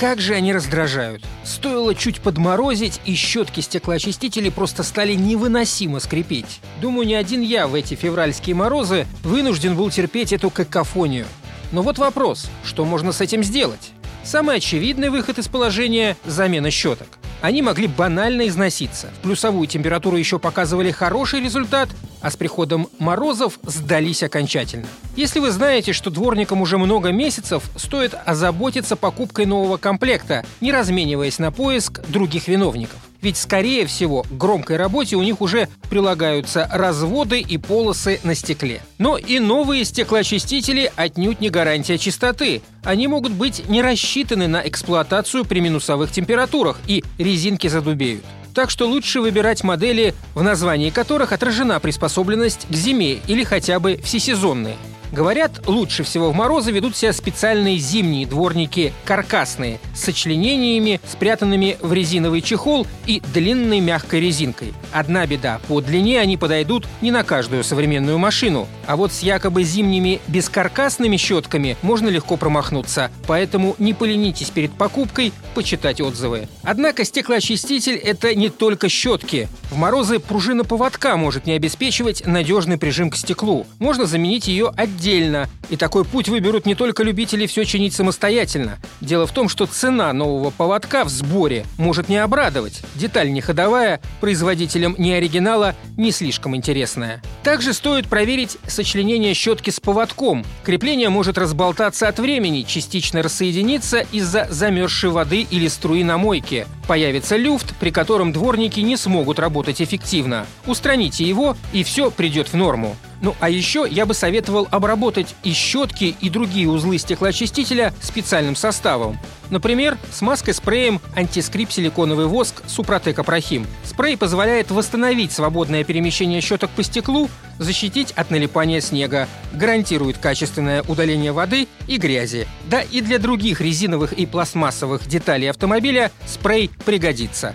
Как же они раздражают. Стоило чуть подморозить, и щетки стеклоочистителей просто стали невыносимо скрипеть. Думаю, не один я в эти февральские морозы вынужден был терпеть эту какофонию. Но вот вопрос, что можно с этим сделать? Самый очевидный выход из положения – замена щеток. Они могли банально износиться. В плюсовую температуру еще показывали хороший результат, а с приходом морозов сдались окончательно. Если вы знаете, что дворникам уже много месяцев, стоит озаботиться покупкой нового комплекта, не размениваясь на поиск других виновников. Ведь, скорее всего, к громкой работе у них уже прилагаются разводы и полосы на стекле. Но и новые стеклоочистители отнюдь не гарантия чистоты. Они могут быть не рассчитаны на эксплуатацию при минусовых температурах, и резинки задубеют. Так что лучше выбирать модели, в названии которых отражена приспособленность к зиме или хотя бы всесезонные. Говорят, лучше всего в морозы ведут себя специальные зимние дворники каркасные с сочленениями, спрятанными в резиновый чехол и длинной мягкой резинкой. Одна беда – по длине они подойдут не на каждую современную машину. А вот с якобы зимними бескаркасными щетками можно легко промахнуться, поэтому не поленитесь перед покупкой почитать отзывы. Однако стеклоочиститель – это не только щетки. В морозы пружина поводка может не обеспечивать надежный прижим к стеклу. Можно заменить ее отдельно. И такой путь выберут не только любители все чинить самостоятельно. Дело в том, что цена нового поводка в сборе может не обрадовать. Деталь не ходовая, производителям ни оригинала, не слишком интересная. Также стоит проверить сочленение щетки с поводком. Крепление может разболтаться от времени, частично рассоединиться из-за замерзшей воды или струи на мойке. Появится люфт, при котором дворники не смогут работать эффективно. Устраните его, и все придет в норму. Ну а еще я бы советовал обработать и щетки, и другие узлы стеклоочистителя специальным составом. Например, смазкой-спреем антискрип силиконовый воск Супротек Апрахим. Спрей позволяет восстановить свободное перемещение щеток по стеклу, защитить от налипания снега, гарантирует качественное удаление воды и грязи. Да и для других резиновых и пластмассовых деталей автомобиля спрей пригодится.